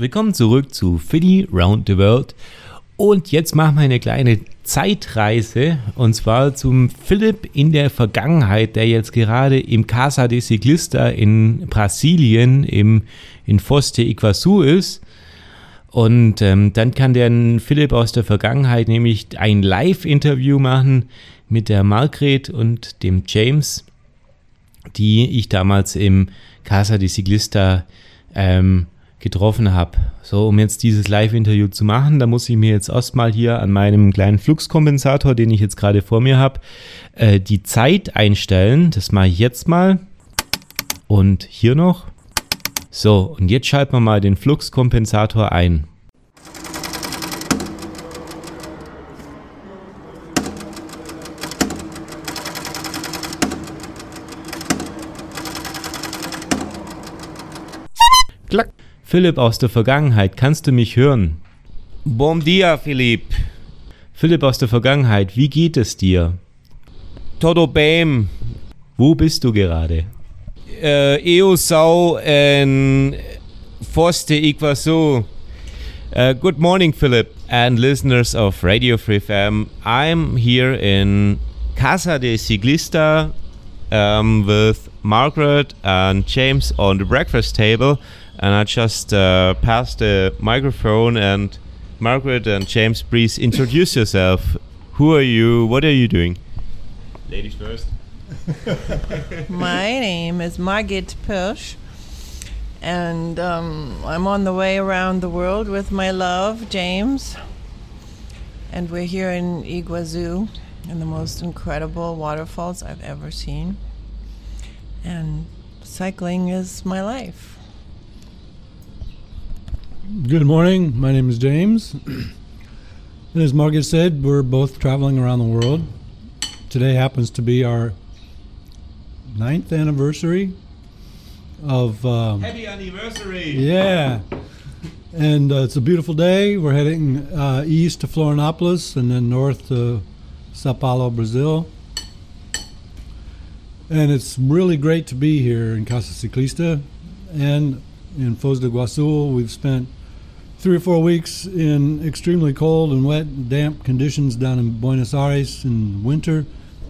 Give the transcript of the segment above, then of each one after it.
Willkommen zurück zu Philly Round the World. Und jetzt machen wir eine kleine Zeitreise und zwar zum Philipp in der Vergangenheit, der jetzt gerade im Casa de Ciclista in Brasilien im, in Foz de Iguaçu ist. Und ähm, dann kann der Philipp aus der Vergangenheit nämlich ein Live-Interview machen mit der Margret und dem James, die ich damals im Casa de Ciclista ähm, getroffen habe. So, um jetzt dieses Live-Interview zu machen, da muss ich mir jetzt erstmal hier an meinem kleinen Fluxkompensator, den ich jetzt gerade vor mir habe, äh, die Zeit einstellen. Das mache ich jetzt mal. Und hier noch. So, und jetzt schalten wir mal den Fluxkompensator ein. Klack. Philipp aus der Vergangenheit, kannst du mich hören? Bom dia, Philipp. Philipp aus der Vergangenheit, wie geht es dir? Todo bem. Wo bist du gerade? Uh, eu sou em Foz de Iguaçu. Uh, good morning, Philip, and listeners of Radio Free FM. I'm here in Casa de Ciclista um, with Margaret and James on the breakfast table and I just uh, passed the microphone and Margaret and James, please introduce yourself. Who are you? What are you doing? Ladies first. My name is Margit Pirsch, and um, I'm on the way around the world with my love, James. And we're here in Iguazu, in the most incredible waterfalls I've ever seen. And cycling is my life. Good morning. My name is James. and as Margaret said, we're both traveling around the world. Today happens to be our ninth anniversary of. Um, Happy anniversary! Yeah. And uh, it's a beautiful day. We're heading uh, east to Florianopolis and then north to Sao Paulo, Brazil. And it's really great to be here in Casa Ciclista and in Foz de Iguaçu. We've spent three or four weeks in extremely cold and wet, damp conditions down in Buenos Aires in winter,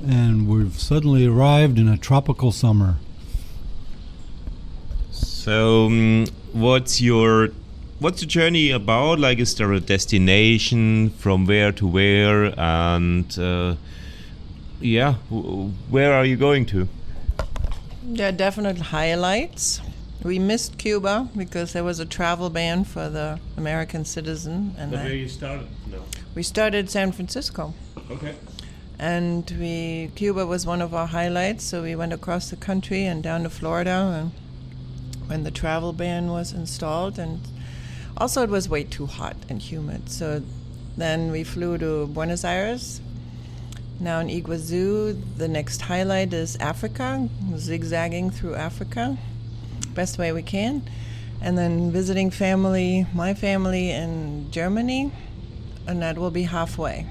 and we've suddenly arrived in a tropical summer. So, um, what's your what's the journey about? Like, is there a destination from where to where, and uh, yeah, where are you going to? There are definite highlights. We missed Cuba because there was a travel ban for the American citizen. And where you started? No. We started San Francisco. Okay. And we Cuba was one of our highlights, so we went across the country and down to Florida and when the travel ban was installed and also it was way too hot and humid. So then we flew to Buenos Aires. Now in Iguazu, the next highlight is Africa, zigzagging through Africa best way we can. And then visiting family, my family in Germany, and that will be halfway.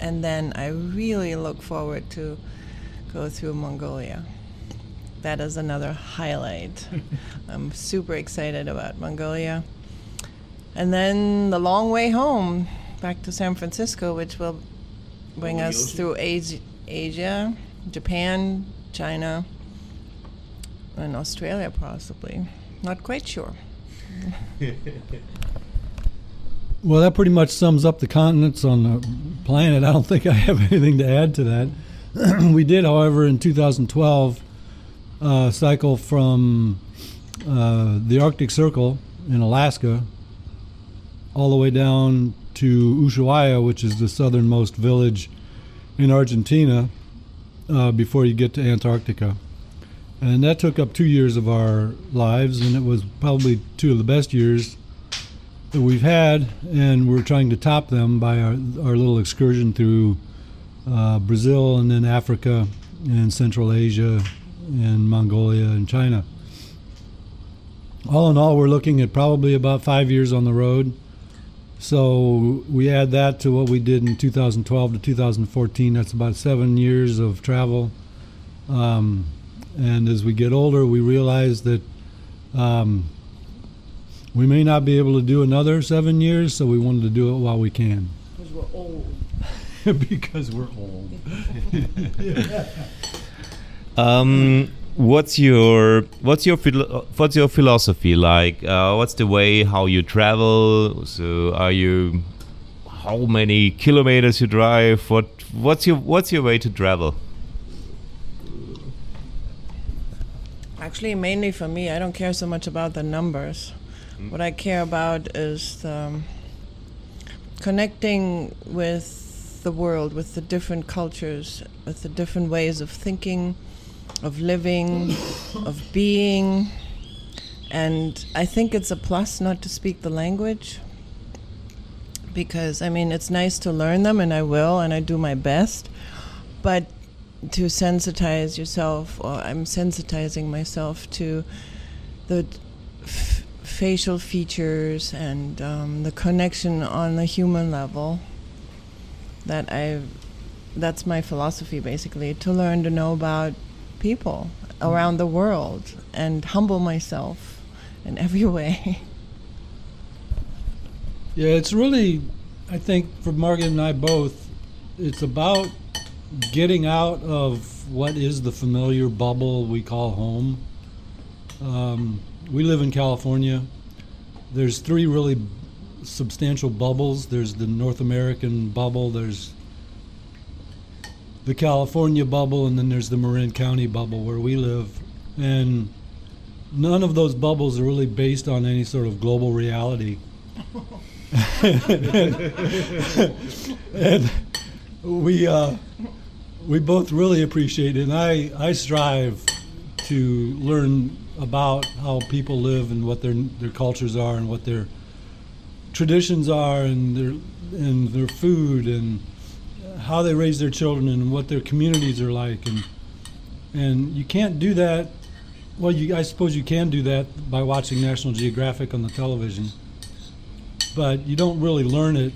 And then I really look forward to go through Mongolia. That is another highlight. I'm super excited about Mongolia. And then the long way home back to San Francisco, which will bring oh, us through Asia, Asia, Japan, China, in Australia, possibly. Not quite sure. well, that pretty much sums up the continents on the planet. I don't think I have anything to add to that. we did, however, in 2012, uh, cycle from uh, the Arctic Circle in Alaska all the way down to Ushuaia, which is the southernmost village in Argentina, uh, before you get to Antarctica. And that took up two years of our lives, and it was probably two of the best years that we've had. And we're trying to top them by our, our little excursion through uh, Brazil and then Africa and Central Asia and Mongolia and China. All in all, we're looking at probably about five years on the road. So we add that to what we did in 2012 to 2014. That's about seven years of travel. Um, and as we get older, we realize that um, we may not be able to do another seven years, so we wanted to do it while we can. Because we're old. because we're old. um, what's your what's your philo- what's your philosophy like? Uh, what's the way how you travel? So, are you how many kilometers you drive? What what's your what's your way to travel? Actually, mainly for me, I don't care so much about the numbers. Mm. What I care about is the, connecting with the world, with the different cultures, with the different ways of thinking, of living, of being. And I think it's a plus not to speak the language because, I mean, it's nice to learn them, and I will, and I do my best. But to sensitize yourself, or I'm sensitizing myself to the f- facial features and um, the connection on the human level. That I, that's my philosophy basically, to learn to know about people around the world and humble myself in every way. Yeah, it's really, I think, for Margaret and I both, it's about getting out of what is the familiar bubble we call home. Um, we live in California. There's three really substantial bubbles. There's the North American bubble. There's the California bubble, and then there's the Marin County bubble where we live. And none of those bubbles are really based on any sort of global reality. and we uh, we both really appreciate it, and I I strive to learn about how people live and what their their cultures are and what their traditions are and their and their food and how they raise their children and what their communities are like. And and you can't do that well you I suppose you can do that by watching National Geographic on the television but you don't really learn it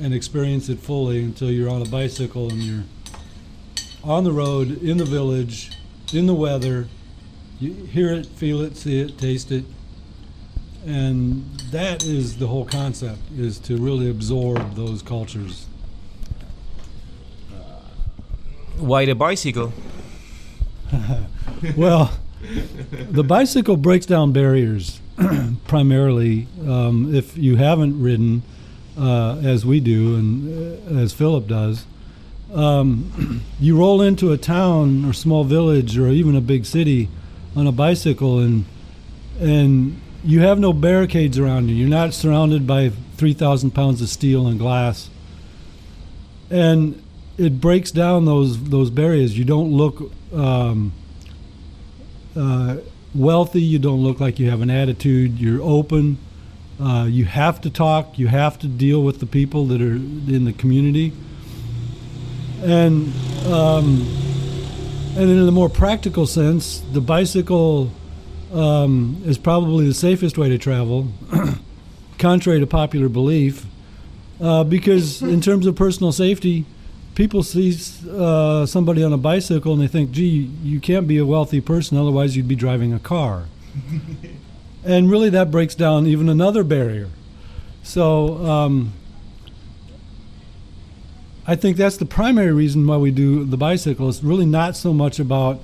and experience it fully until you're on a bicycle and you're on the road, in the village, in the weather. You hear it, feel it, see it, taste it. And that is the whole concept, is to really absorb those cultures. Why the bicycle? well, the bicycle breaks down barriers primarily. Um, if you haven't ridden, uh, as we do and uh, as Philip does, um, you roll into a town or small village or even a big city on a bicycle and and you have no barricades around you. You're not surrounded by 3,000 pounds of steel and glass. And it breaks down those those barriers. You don't look um, uh, wealthy. You don't look like you have an attitude. You're open. Uh, you have to talk. You have to deal with the people that are in the community. And um, and in a more practical sense, the bicycle um, is probably the safest way to travel, contrary to popular belief, uh, because in terms of personal safety, people see uh, somebody on a bicycle and they think, "Gee, you can't be a wealthy person, otherwise you'd be driving a car." and really, that breaks down even another barrier. So. Um, I think that's the primary reason why we do the bicycle. It's really not so much about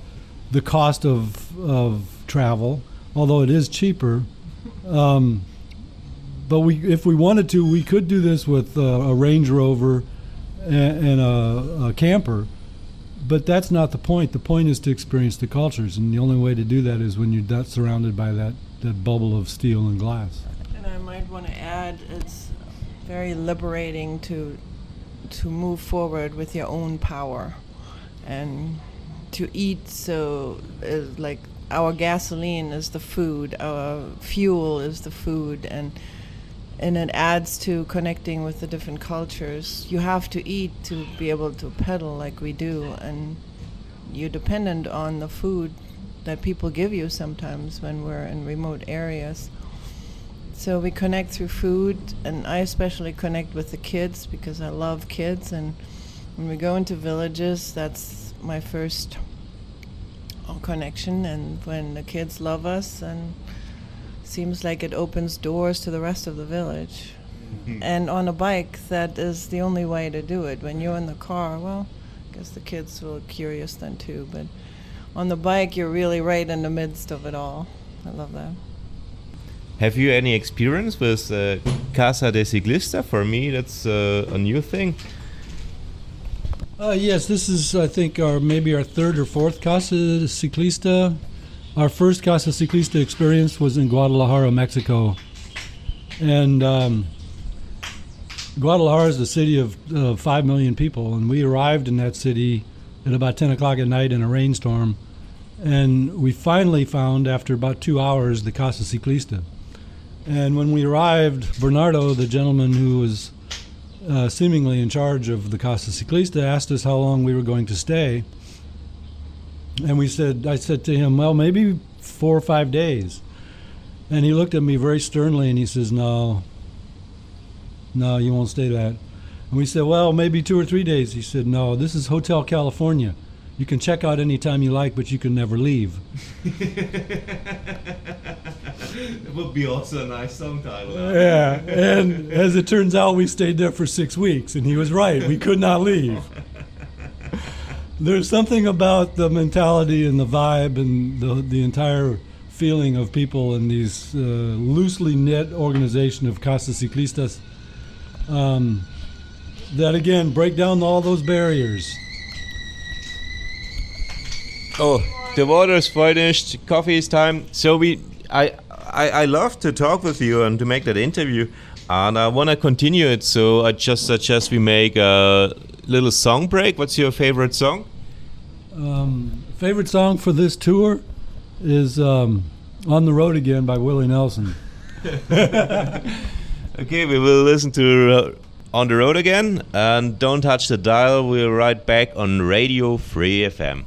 the cost of of travel, although it is cheaper. Um, but we, if we wanted to, we could do this with uh, a Range Rover and, and a, a, camper. But that's not the point. The point is to experience the cultures, and the only way to do that is when you're surrounded by that, that bubble of steel and glass. And I might want to add, it's very liberating to to move forward with your own power and to eat so uh, like our gasoline is the food our fuel is the food and and it adds to connecting with the different cultures. You have to eat to be able to pedal like we do and you're dependent on the food that people give you sometimes when we're in remote areas so we connect through food, and I especially connect with the kids because I love kids. And when we go into villages, that's my first connection. And when the kids love us, and seems like it opens doors to the rest of the village. Mm-hmm. and on a bike, that is the only way to do it. When you're in the car, well, I guess the kids were curious then too, but on the bike, you're really right in the midst of it all. I love that. Have you any experience with uh, Casa de Ciclista? For me, that's uh, a new thing. Uh, yes, this is I think our maybe our third or fourth Casa Ciclista. Our first Casa Ciclista experience was in Guadalajara, Mexico, and um, Guadalajara is a city of uh, five million people, and we arrived in that city at about 10 o'clock at night in a rainstorm, and we finally found after about two hours the Casa Ciclista. And when we arrived, Bernardo, the gentleman who was uh, seemingly in charge of the Casa Ciclista, asked us how long we were going to stay. And we said, I said to him, well, maybe four or five days. And he looked at me very sternly and he says, no, no, you won't stay that. And we said, well, maybe two or three days. He said, no, this is Hotel California. You can check out anytime you like, but you can never leave. It would be also a nice song title. Yeah, and as it turns out, we stayed there for six weeks, and he was right. We could not leave. There's something about the mentality and the vibe and the the entire feeling of people in these uh, loosely knit organization of Casa Ciclistas um, that again break down all those barriers. Oh, the water is finished. Coffee is time. So we, I, I, I love to talk with you and to make that interview, and I want to continue it. So I just suggest we make a little song break. What's your favorite song? Um, favorite song for this tour is um, "On the Road Again" by Willie Nelson. Okay, we will listen to uh, On the Road again, and don't touch the dial. We're right back on Radio Free FM.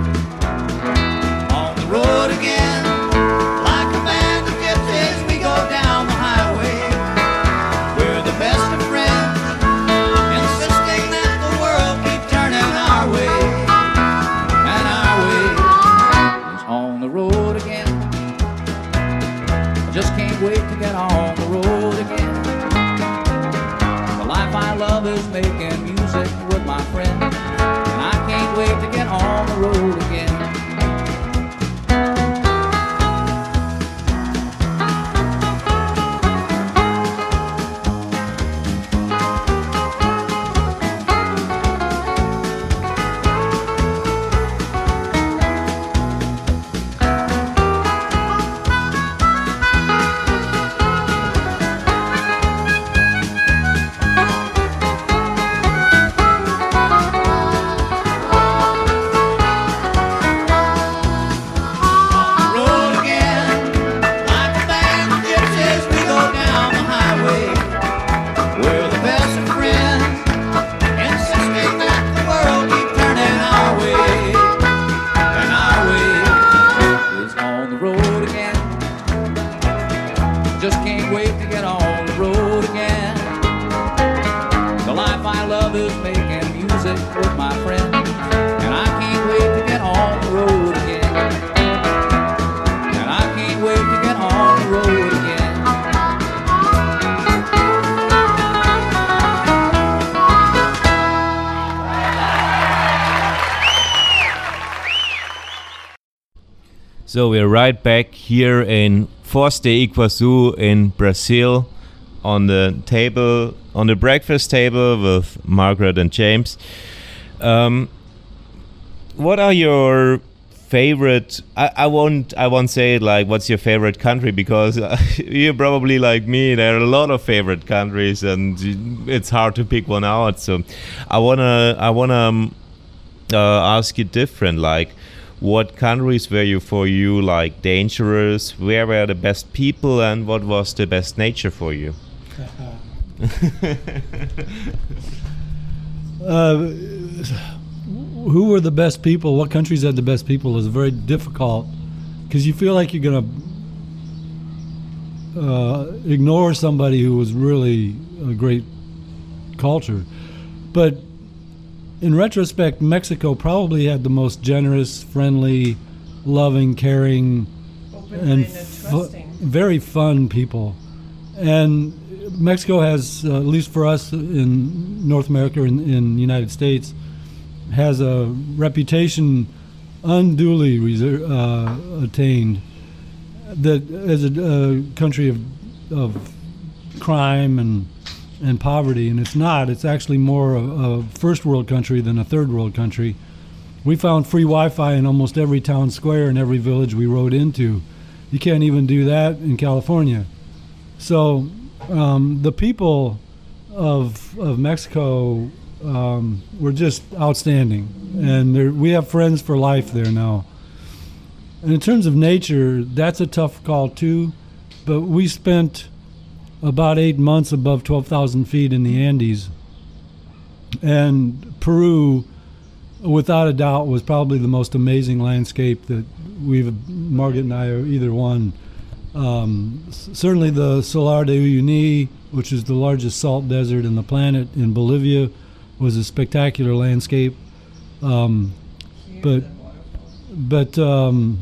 road again. Like a band of gypsies, we go down the highway. We're the best of friends, insisting that the world keep turning our way. And our way is on the road again. Just can't wait to get on the road again. The life I love is making music with my friends. And I can't wait to get on the road again. So we're right back here in Foz de Iguazu in Brazil on the table, on the breakfast table with Margaret and James. Um, what are your favorite I, I won't i won't say like what's your favorite country because you're probably like me there are a lot of favorite countries and it's hard to pick one out so i wanna i wanna um, uh, ask you different like what countries were you for you like dangerous where were the best people and what was the best nature for you uh, who were the best people? What countries had the best people is very difficult because you feel like you're gonna uh, ignore somebody who was really a great culture. But in retrospect, Mexico probably had the most generous, friendly, loving, caring, and fu- very fun people. And Mexico has, uh, at least for us in North America, in, in the United States, has a reputation unduly reser- uh, attained that as a uh, country of, of crime and and poverty, and it's not. It's actually more a, a, first world country than a third world country. We found free Wi-Fi in almost every town square and every village we rode into. You can't even do that in California. So um, the people of of Mexico um, were just outstanding, and we have friends for life there now. And in terms of nature, that's a tough call too. But we spent about eight months above 12,000 feet in the Andes, and Peru, without a doubt, was probably the most amazing landscape that we've Margaret and I are either one. Um, certainly, the Salar de Uyuni, which is the largest salt desert in the planet in Bolivia, was a spectacular landscape. Um, but but um,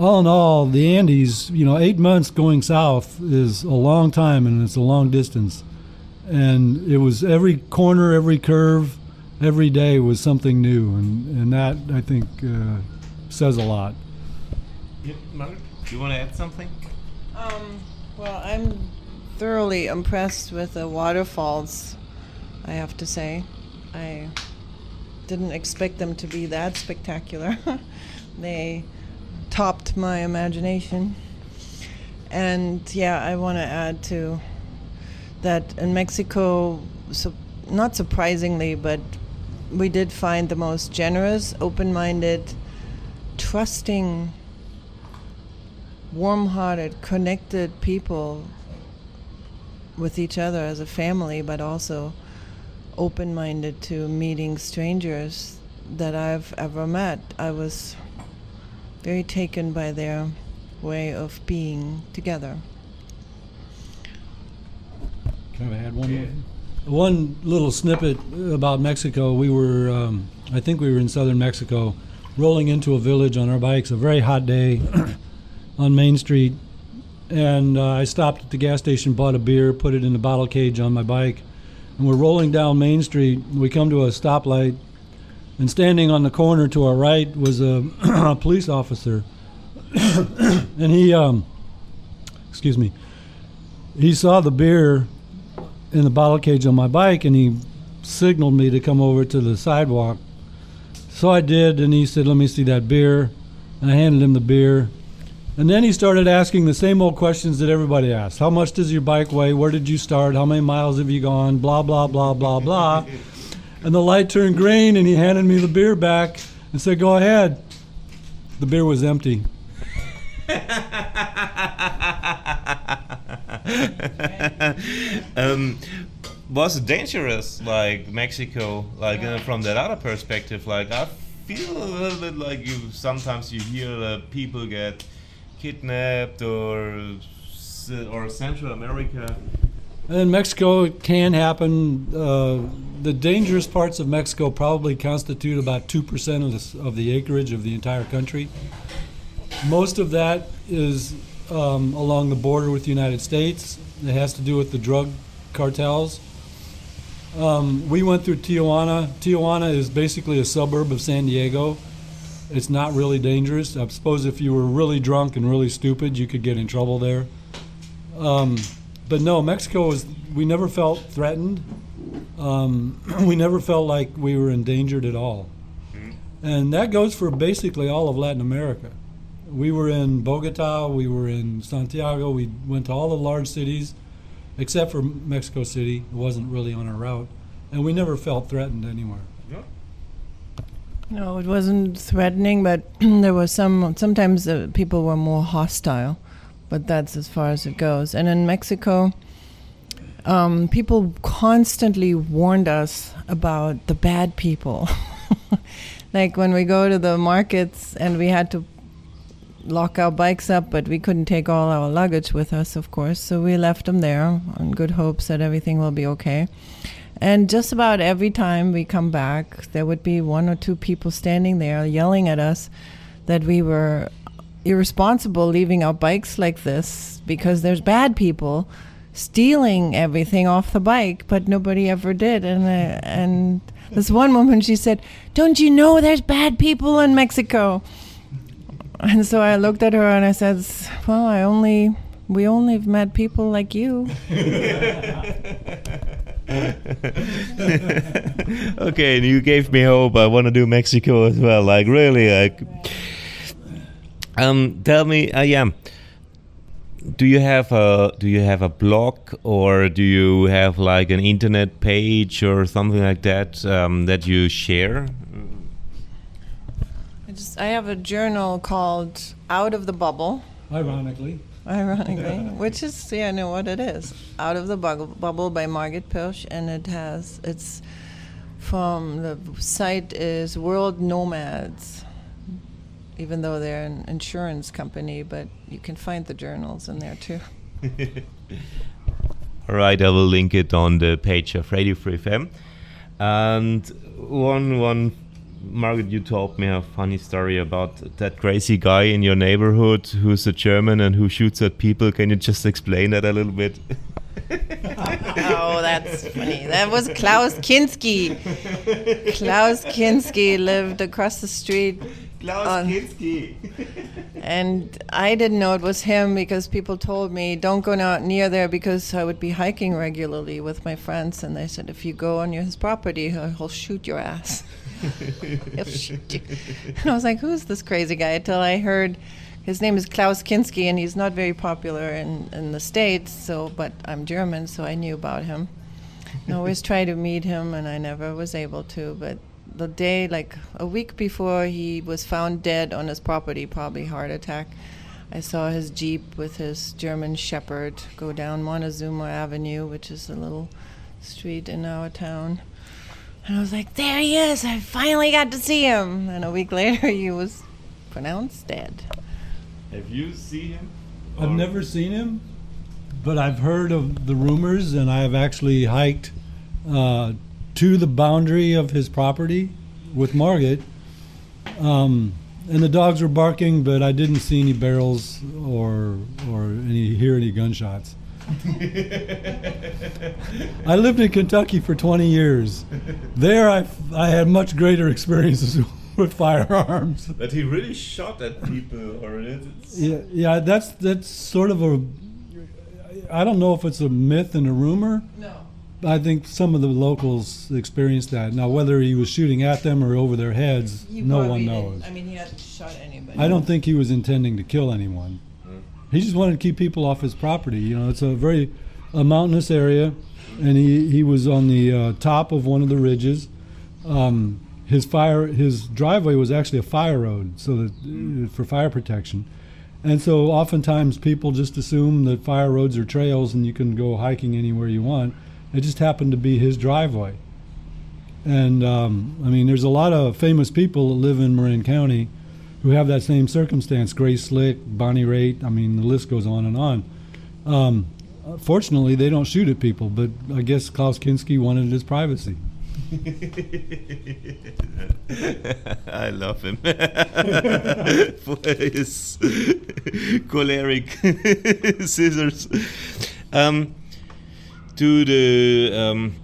all in all, the Andes, you know, eight months going south is a long time and it's a long distance. And it was every corner, every curve, every day was something new. And, and that, I think, uh, says a lot. Yeah, Mark, do you want to add something? Um, well, I'm thoroughly impressed with the waterfalls I have to say. I didn't expect them to be that spectacular. they topped my imagination. And yeah, I want to add to that in Mexico, so not surprisingly, but we did find the most generous, open minded, trusting, warm hearted, connected people with each other as a family, but also open minded to meeting strangers that I've ever met. I was very taken by their way of being together. Can I add one more? One little snippet about Mexico. We were, um, I think we were in southern Mexico, rolling into a village on our bikes, a very hot day on Main Street. And uh, I stopped at the gas station, bought a beer, put it in the bottle cage on my bike, and we're rolling down Main Street. We come to a stoplight, and standing on the corner to our right was a, a police officer, and he, um, excuse me, he saw the beer in the bottle cage on my bike, and he signaled me to come over to the sidewalk. So I did, and he said, "Let me see that beer." And I handed him the beer, and then he started asking the same old questions that everybody asks. How much does your bike weigh? Where did you start? How many miles have you gone? Blah, blah, blah, blah, blah. And the light turned green and he handed me the beer back and said, Go ahead. The beer was empty. um, was dangerous, like Mexico, like uh, from that other perspective? Like I feel a little bit like you. Sometimes you hear that people get kidnapped or or Central America. In Mexico, it can happen. Uh, the dangerous parts of Mexico probably constitute about two percent of the, of the acreage of the entire country. Most of that is um, along the border with the United States. It has to do with the drug cartels. Um, we went through Tijuana. Tijuana is basically a suburb of San Diego it's not really dangerous. I suppose if you were really drunk and really stupid, you could get in trouble there. Um, but no, Mexico was. We never felt threatened. Um, we never felt like we were endangered at all. and that goes for basically all of Latin America. We were in Bogota, we were in Santiago, we went to all the large cities, except for Mexico City. It wasn't really on our route, and we never felt threatened anywhere. No, it wasn't threatening, but there was some. Sometimes uh, people were more hostile, but that's as far as it goes. And in Mexico, um, people constantly warned us about the bad people. like when we go to the markets and we had to lock our bikes up, but we couldn't take all our luggage with us, of course. So we left them there on good hopes that everything will be okay. And just about every time we come back, there would be one or two people standing there yelling at us that we were irresponsible leaving our bikes like this because there's bad people stealing everything off the bike, but nobody ever did. And uh, and this one woman, she said, "Don't you know there's bad people in Mexico?" And so I looked at her and I said, "Well, I only we only have met people like you." okay, and you gave me hope. I want to do Mexico as well. Like really, like. Um, tell me, uh, yeah. Do you have a do you have a blog or do you have like an internet page or something like that um, that you share? I just I have a journal called Out of the Bubble. Ironically, ironically, which is yeah, I know what it is. Out of the Bubble, Bubble by Margit Pirsch, and it has it's from the site is World Nomads, even though they're an insurance company, but you can find the journals in there too. All right, I will link it on the page of Radio Free FM. And one one Margaret, you told me a funny story about that crazy guy in your neighborhood who's a German and who shoots at people. Can you just explain that a little bit? oh, that's funny. That was Klaus Kinski. Klaus Kinski lived across the street. Klaus on- Kinski. And I didn't know it was him because people told me, don't go out near there because I would be hiking regularly with my friends. And they said, if you go on his property, he'll, he'll shoot your ass. he'll shoot you. And I was like, who's this crazy guy? Until I heard his name is Klaus Kinski and he's not very popular in, in the States. So, but I'm German, so I knew about him. I always try to meet him and I never was able to. But the day, like a week before he was found dead on his property, probably heart attack, I saw his Jeep with his German Shepherd go down Montezuma Avenue, which is a little street in our town. And I was like, there he is! I finally got to see him! And a week later, he was pronounced dead. Have you seen him? I've never seen him, but I've heard of the rumors, and I have actually hiked uh, to the boundary of his property with Margit. Um, and the dogs were barking, but I didn't see any barrels or or any hear any gunshots. I lived in Kentucky for 20 years. There, I I had much greater experiences with firearms. But he really shot at people, or it's Yeah, yeah, that's that's sort of a. I don't know if it's a myth and a rumor. No. I think some of the locals experienced that. Now, whether he was shooting at them or over their heads, no one knows. I mean, he hadn't shot anybody. I don't think he was intending to kill anyone. He just wanted to keep people off his property. You know, it's a very a mountainous area, and he, he was on the uh, top of one of the ridges. Um, his fire his driveway was actually a fire road, so that uh, for fire protection. And so oftentimes people just assume that fire roads are trails and you can go hiking anywhere you want. It just happened to be his driveway. And um, I mean, there's a lot of famous people that live in Marin County who have that same circumstance. Grace Slick, Bonnie Raitt. I mean, the list goes on and on. Um, fortunately, they don't shoot at people, but I guess Klaus Kinski wanted his privacy. I love him for his choleric scissors. Um, to the um,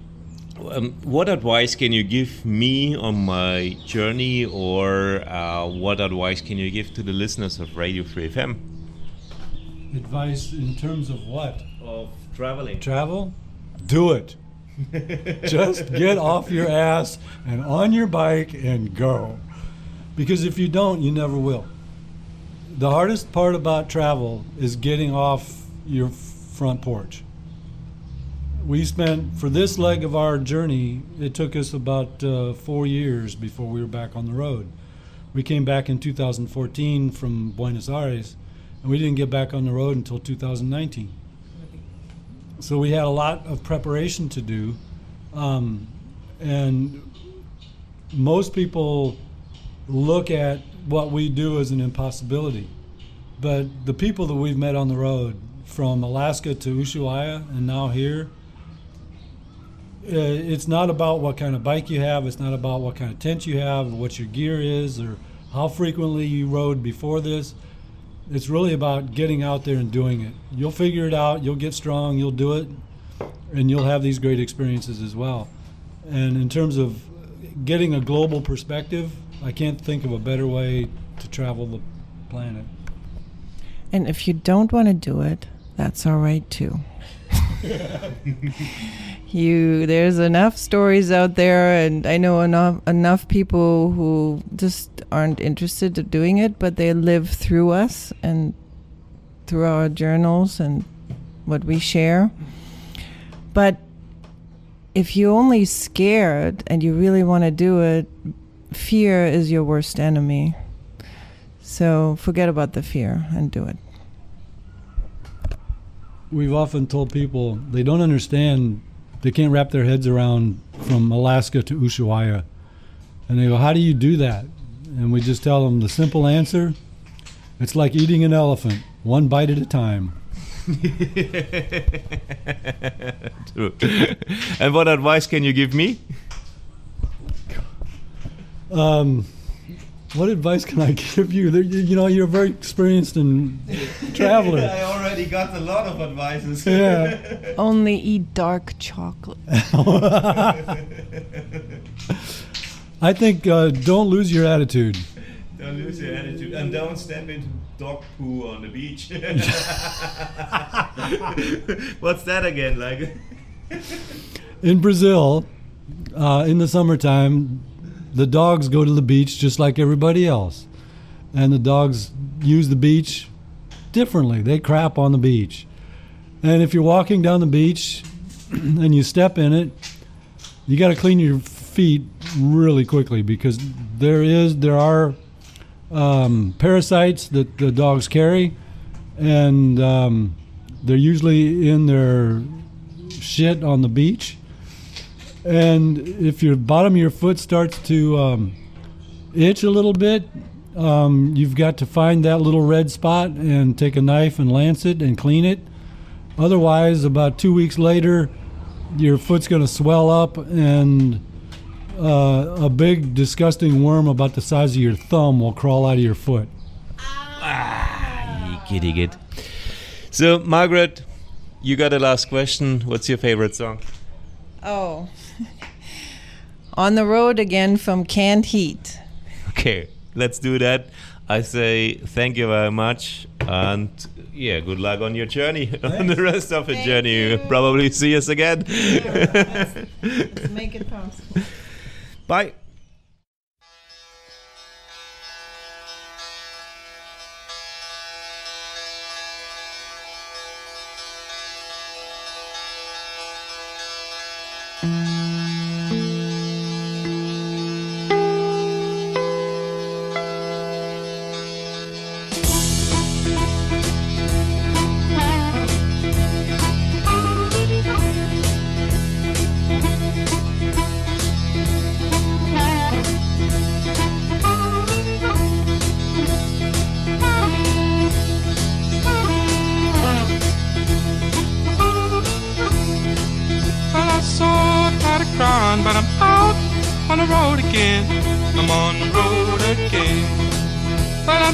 um, what advice can you give me on my journey, or uh, what advice can you give to the listeners of Radio Free FM? Advice in terms of what? Of traveling. Travel? Do it. Just get off your ass and on your bike and go. Because if you don't, you never will. The hardest part about travel is getting off your front porch. We spent, for this leg of our journey, it took us about uh, four years before we were back on the road. We came back in 2014 from Buenos Aires, and we didn't get back on the road until 2019. So we had a lot of preparation to do. Um, and most people look at what we do as an impossibility. But the people that we've met on the road, from Alaska to Ushuaia and now here, Uh, it's not about what kind of bike you have, it's not about what kind of tent you have, or what your gear is, or how frequently you rode before this. It's really about getting out there and doing it. You'll figure it out, you'll get strong, you'll do it, and you'll have these great experiences as well. And in terms of getting a global perspective, I can't think of a better way to travel the planet. And if you don't want to do it, that's all right too. you there's enough stories out there and I know enough enough people who just aren't interested in doing it, but they live through us and through our journals and what we share. But if you're only scared and you really want to do it, fear is your worst enemy. So forget about the fear and do it. We've often told people they don't understand, they can't wrap their heads around from Alaska to Ushuaia. And they go, How do you do that? And we just tell them the simple answer it's like eating an elephant, one bite at a time. True. and what advice can you give me? Um, what advice can I give you? You you know, you're very experienced in traveler. already got a lot of advices. yeah. Only eat dark chocolate. I think uh, don't lose your attitude. Don't lose your attitude and don't step into dog poo on the beach. What's that again? Like, In Brazil, uh, in the summertime, the dogs go to the beach just like everybody else. And the dogs use the beach differently. They crap on the beach. And if you're walking down the beach and you step in it, you got to clean your feet really quickly because there is there are um, parasites that the dogs carry, and um, they're usually in their shit on the beach. And if your bottom of your foot starts to um, itch a little bit, um, you've got to find that little red spot and take a knife and lance it and clean it. Otherwise, about two weeks later, your foot's going to swell up and uh, a big, disgusting worm about the size of your thumb will crawl out of your foot. Giddy git. So, Margaret, you got a last question. What's your favorite song? Oh. On the road again from Canned Heat. Okay, let's do that. I say thank you very much and yeah, good luck on your journey, on the rest of the Thank journey. you. Probably see us again. Let's make it possible. Bye.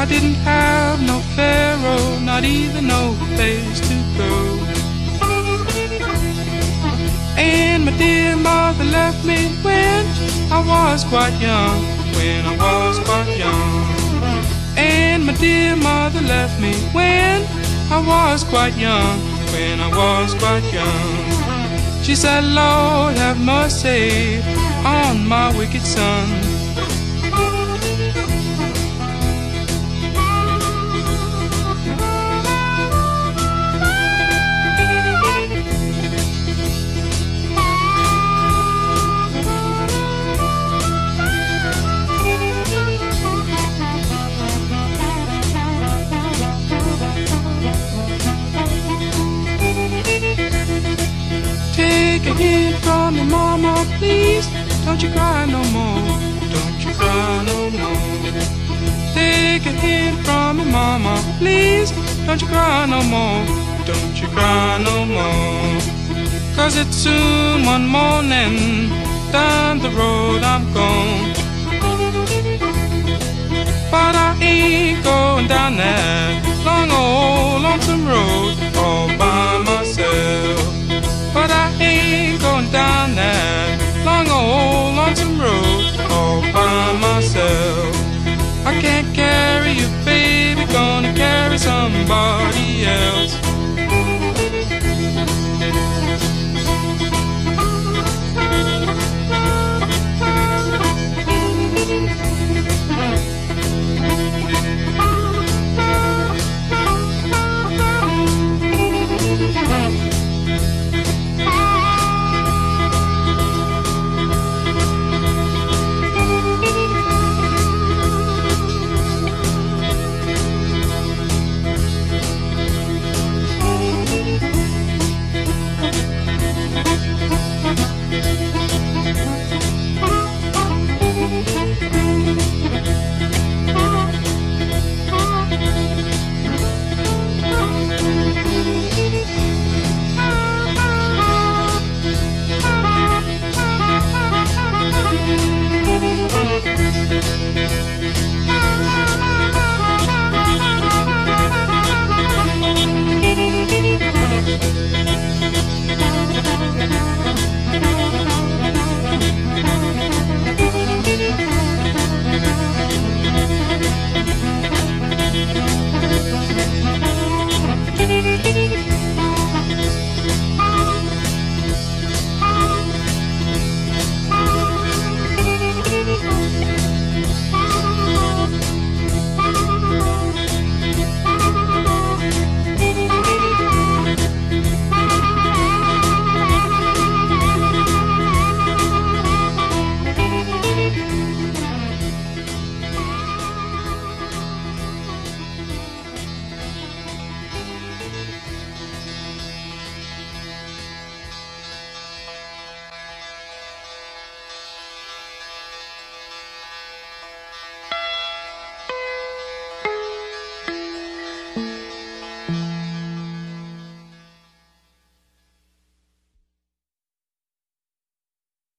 I didn't have no pharaoh, not even no place to go. And my dear mother left me when I was quite young, when I was quite young. And my dear mother left me when I was quite young, when I was quite young. She said, Lord, have mercy on my wicked son. Please. Don't you cry no more. Don't you cry no more. Cause it's soon one morning. Down the road I'm gone. But I ain't going down that long old lonesome road all by myself. But I ain't going down that long old lonesome road all by myself. I can't carry you, baby, gonna somebody else.